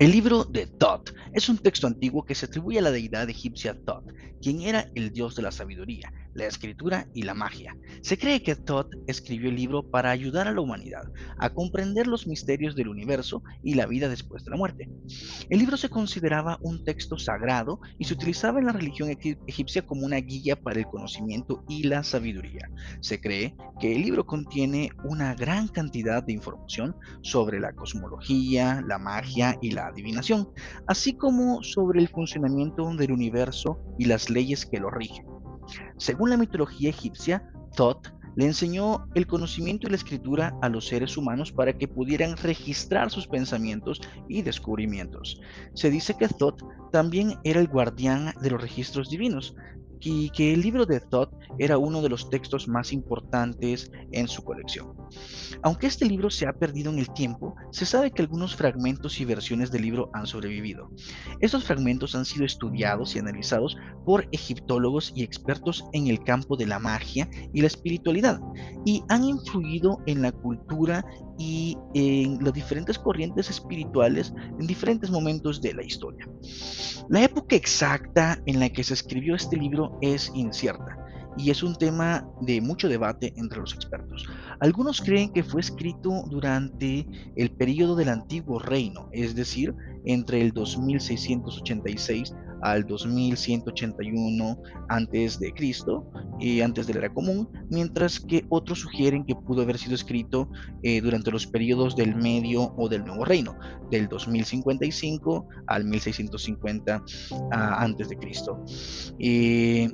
El libro de Thoth es un texto antiguo que se atribuye a la deidad egipcia Thoth, quien era el dios de la sabiduría, la escritura y la magia. Se cree que Thoth escribió el libro para ayudar a la humanidad a comprender los misterios del universo y la vida después de la muerte. El libro se consideraba un texto sagrado y se utilizaba en la religión egipcia como una guía para el conocimiento y la sabiduría. Se cree que el libro contiene una gran cantidad de información sobre la cosmología, la magia y la adivinación, así como sobre el funcionamiento del universo y las leyes que lo rigen. Según la mitología egipcia, Thoth le enseñó el conocimiento y la escritura a los seres humanos para que pudieran registrar sus pensamientos y descubrimientos. Se dice que Thoth también era el guardián de los registros divinos, y que el libro de Thoth era uno de los textos más importantes en su colección. Aunque este libro se ha perdido en el tiempo, se sabe que algunos fragmentos y versiones del libro han sobrevivido. Estos fragmentos han sido estudiados y analizados por egiptólogos y expertos en el campo de la magia y la espiritualidad, y han influido en la cultura y en las diferentes corrientes espirituales en diferentes momentos de la historia. La época exacta en la que se escribió este libro es incierta y es un tema de mucho debate entre los expertos. Algunos creen que fue escrito durante el periodo del antiguo reino, es decir, entre el 2686 al 2181 antes de Cristo y antes de la era común, mientras que otros sugieren que pudo haber sido escrito eh, durante los periodos del medio o del nuevo reino, del 2055 al 1650 ah, antes de Cristo. Eh,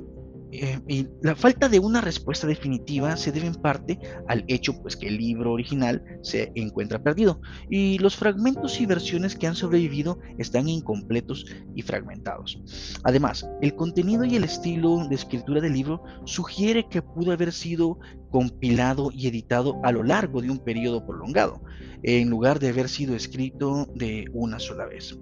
eh, la falta de una respuesta definitiva se debe en parte al hecho pues, que el libro original se encuentra perdido y los fragmentos y versiones que han sobrevivido están incompletos y fragmentados. Además, el contenido y el estilo de escritura del libro sugiere que pudo haber sido compilado y editado a lo largo de un periodo prolongado, en lugar de haber sido escrito de una sola vez.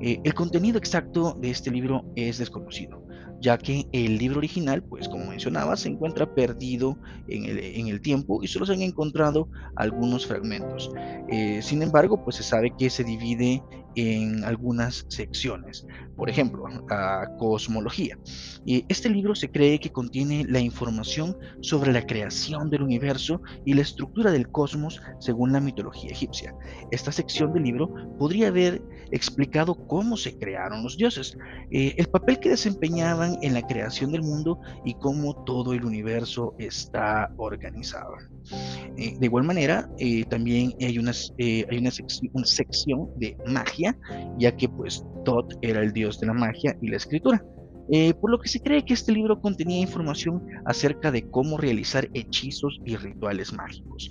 Eh, el contenido exacto de este libro es desconocido ya que el libro original, pues como mencionaba, se encuentra perdido en el, tiempo y solo se han encontrado algunos fragmentos. Eh, sin embargo, pues se sabe que se divide en algunas secciones. Por ejemplo, la cosmología. Este libro se cree que contiene la información sobre la creación del universo y la estructura del cosmos según la mitología egipcia. Esta sección del libro podría haber explicado cómo se crearon los dioses, eh, el papel que desempeñaban en la creación del mundo y cómo todo el universo está organizado. Eh, de igual manera, eh, también hay, unas, hay una sección de magia ya que pues Thoth era el dios de la magia y la escritura. Eh, por lo que se cree que este libro contenía información acerca de cómo realizar hechizos y rituales mágicos.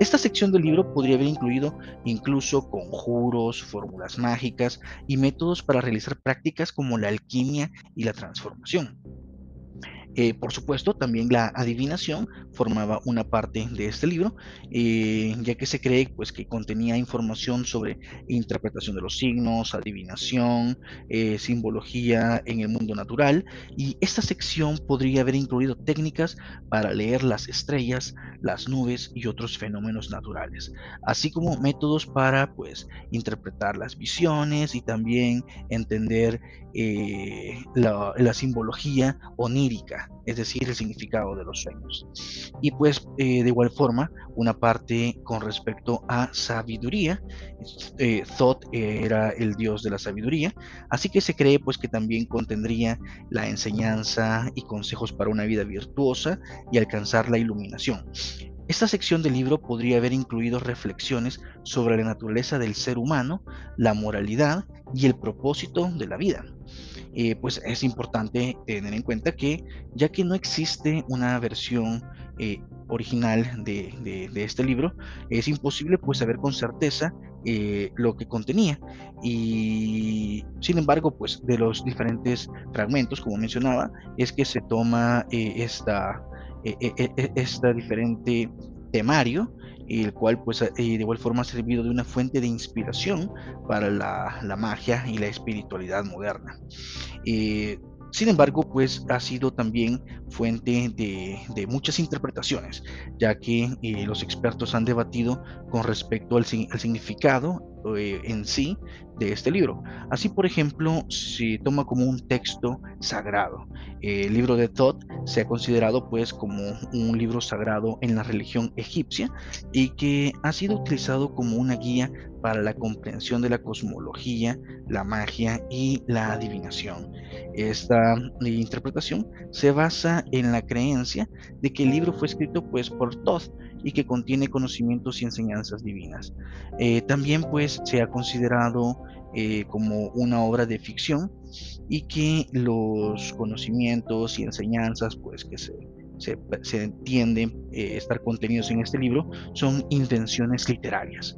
Esta sección del libro podría haber incluido incluso conjuros, fórmulas mágicas y métodos para realizar prácticas como la alquimia y la transformación. Eh, por supuesto, también la adivinación formaba una parte de este libro, eh, ya que se cree pues, que contenía información sobre interpretación de los signos, adivinación, eh, simbología en el mundo natural, y esta sección podría haber incluido técnicas para leer las estrellas, las nubes y otros fenómenos naturales, así como métodos para pues, interpretar las visiones y también entender la simbología onírica es decir, el significado de los sueños. Y pues eh, de igual forma, una parte con respecto a sabiduría, eh, Thoth era el dios de la sabiduría, así que se cree pues que también contendría la enseñanza y consejos para una vida virtuosa y alcanzar la iluminación. Esta sección del libro podría haber incluido reflexiones sobre la naturaleza del ser humano, la moralidad y el propósito de la vida. Eh, pues es importante tener en cuenta que ya que no existe una versión eh, original de, este libro, es imposible pues saber con certeza eh, lo que contenía. Y sin embargo, pues de los diferentes fragmentos, como mencionaba, es que se toma esta, esta diferente temario el cual pues de igual forma ha servido de una fuente de inspiración para la, magia y la espiritualidad moderna. Sin embargo, pues ha sido también fuente de, muchas interpretaciones, ya que eh, los expertos han debatido con respecto al, significado eh, en sí de este libro. Así, por ejemplo, se toma como un texto sagrado. El libro de Thoth se ha considerado pues como un libro sagrado en la religión egipcia y que ha sido utilizado como una guía para la comprensión de la cosmología, la magia y la adivinación. Esta interpretación se basa en la creencia de que el libro fue escrito pues por Thoth y que contiene conocimientos y enseñanzas divinas. Eh, también pues se ha considerado eh, como una obra de ficción y que los conocimientos y enseñanzas pues que se, entienden eh, estar contenidos en este libro son intenciones literarias.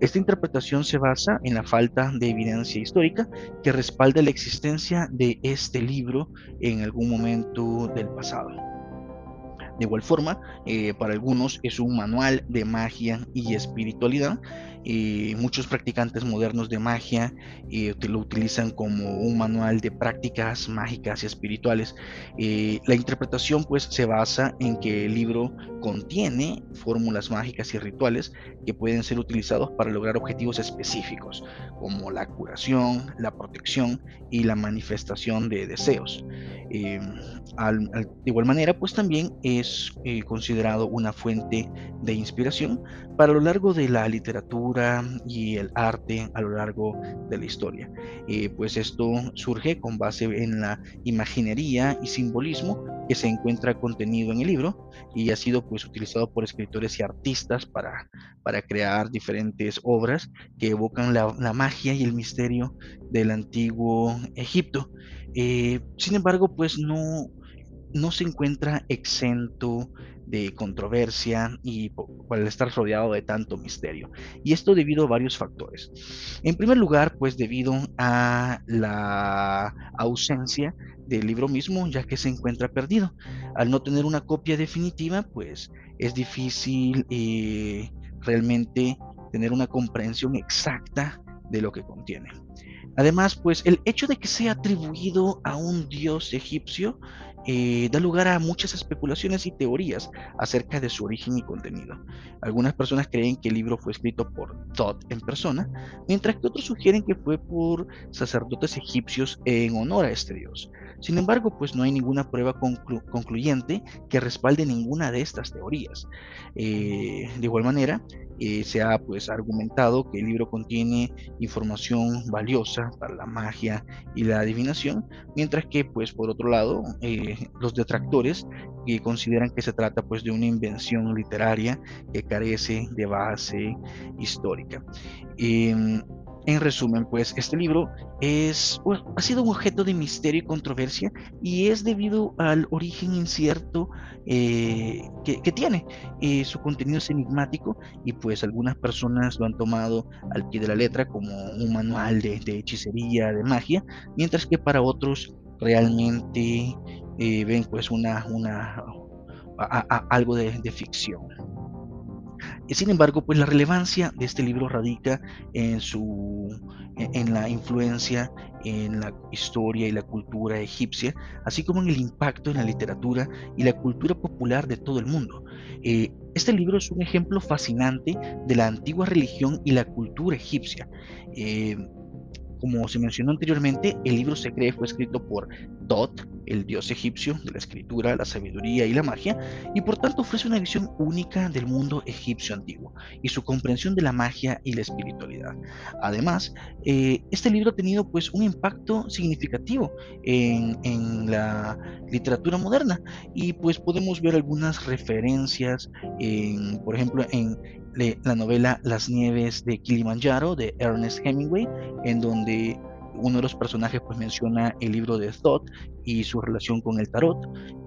Esta interpretación se basa en la falta de evidencia histórica que respalda la existencia de este libro en algún momento del pasado. De igual forma, eh, para algunos es un manual de magia y espiritualidad muchos practicantes modernos de magia lo utilizan como un manual de prácticas mágicas y espirituales. la interpretación pues se basa en que el libro contiene fórmulas mágicas y rituales que pueden ser utilizados para lograr objetivos específicos, como la curación, la protección y la manifestación de deseos. de igual manera, pues también eh, considerado una fuente de inspiración para lo largo de la literatura, y el arte a lo largo de la historia. Eh, pues esto surge con base en la imaginería y simbolismo que se encuentra contenido en el libro y ha sido pues utilizado por escritores y artistas para, para crear diferentes obras que evocan la, magia y el misterio del antiguo Egipto. Eh, sin embargo, pues no, no se encuentra exento de controversia y por estar rodeado de tanto misterio. Y esto debido a varios factores. En primer lugar, pues debido a la ausencia del libro mismo, ya que se encuentra perdido. Al no tener una copia definitiva, pues es difícil eh, realmente tener una comprensión exacta de lo que contiene. Además, pues el hecho de que sea atribuido a un dios egipcio eh, da lugar a muchas especulaciones y teorías acerca de su origen y contenido. Algunas personas creen que el libro fue escrito por Thoth en persona, mientras que otros sugieren que fue por sacerdotes egipcios en honor a este dios. Sin embargo, pues no hay ninguna prueba concluyente que respalde ninguna de estas teorías. Eh, de igual manera, eh, se ha pues argumentado que el libro contiene información valiosa para la magia y la adivinación, mientras que pues por otro lado eh, los detractores consideran que se trata pues de una invención literaria que carece de base histórica. En resumen, pues este libro es, ha sido un objeto de misterio y controversia y es debido al origen incierto eh, que, tiene. Eh, su contenido es enigmático y pues algunas personas lo han tomado al pie de la letra como un manual de, hechicería, de magia, mientras que para otros realmente eh, ven pues una, una algo de ficción. Sin embargo, pues la relevancia de este libro radica en su e, en la influencia en la historia y la cultura egipcia, así como en el impacto en la literatura y la cultura popular de todo el mundo. Eh, este libro es un ejemplo fascinante de la antigua religión y la cultura egipcia. Eh, como se mencionó anteriormente, el libro se cree fue escrito por Dot, el dios egipcio de la escritura, la sabiduría y la magia, y por tanto ofrece una visión única del mundo egipcio antiguo y su comprensión de la magia y la espiritualidad. Además, eh, este libro ha tenido pues un impacto significativo en, en, la literatura moderna y pues podemos ver algunas referencias, en, por ejemplo, en la novela Las nieves de Kilimanjaro de Ernest Hemingway, en donde uno de los personajes pues menciona el libro de Thoth y su relación con el tarot.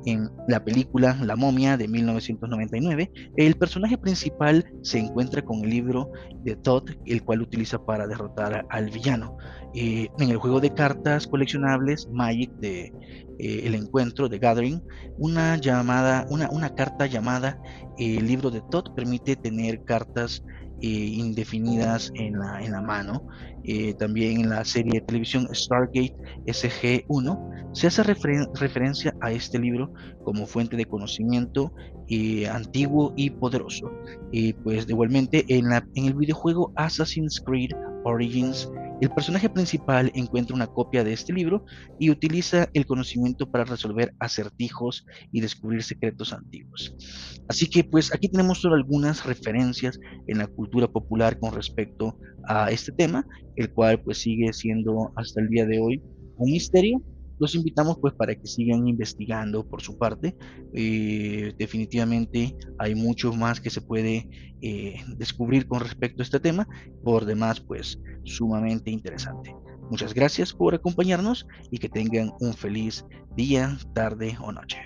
En la película La momia de 1999, el personaje principal se encuentra con el libro de Thoth, el cual utiliza para derrotar al villano. Eh, en el juego de cartas coleccionables Magic de eh, El Encuentro de Gathering, una, llamada, una, una carta llamada el libro de Todd permite tener cartas eh, indefinidas en la, en la mano. Eh, también en la serie de televisión Stargate SG1 se hace referencia a este libro como fuente de conocimiento eh, antiguo y poderoso. Y pues igualmente en, la, en el videojuego Assassin's Creed Origins, el personaje principal encuentra una copia de este libro y utiliza el conocimiento para resolver acertijos y descubrir secretos antiguos. Así que pues aquí tenemos solo algunas referencias en la cultura popular con respecto a este tema, el cual pues sigue siendo hasta el día de hoy un misterio los invitamos pues para que sigan investigando por su parte. Eh, definitivamente hay mucho más que se puede eh, descubrir con respecto a este tema. Por demás pues sumamente interesante. Muchas gracias por acompañarnos y que tengan un feliz día, tarde o noche.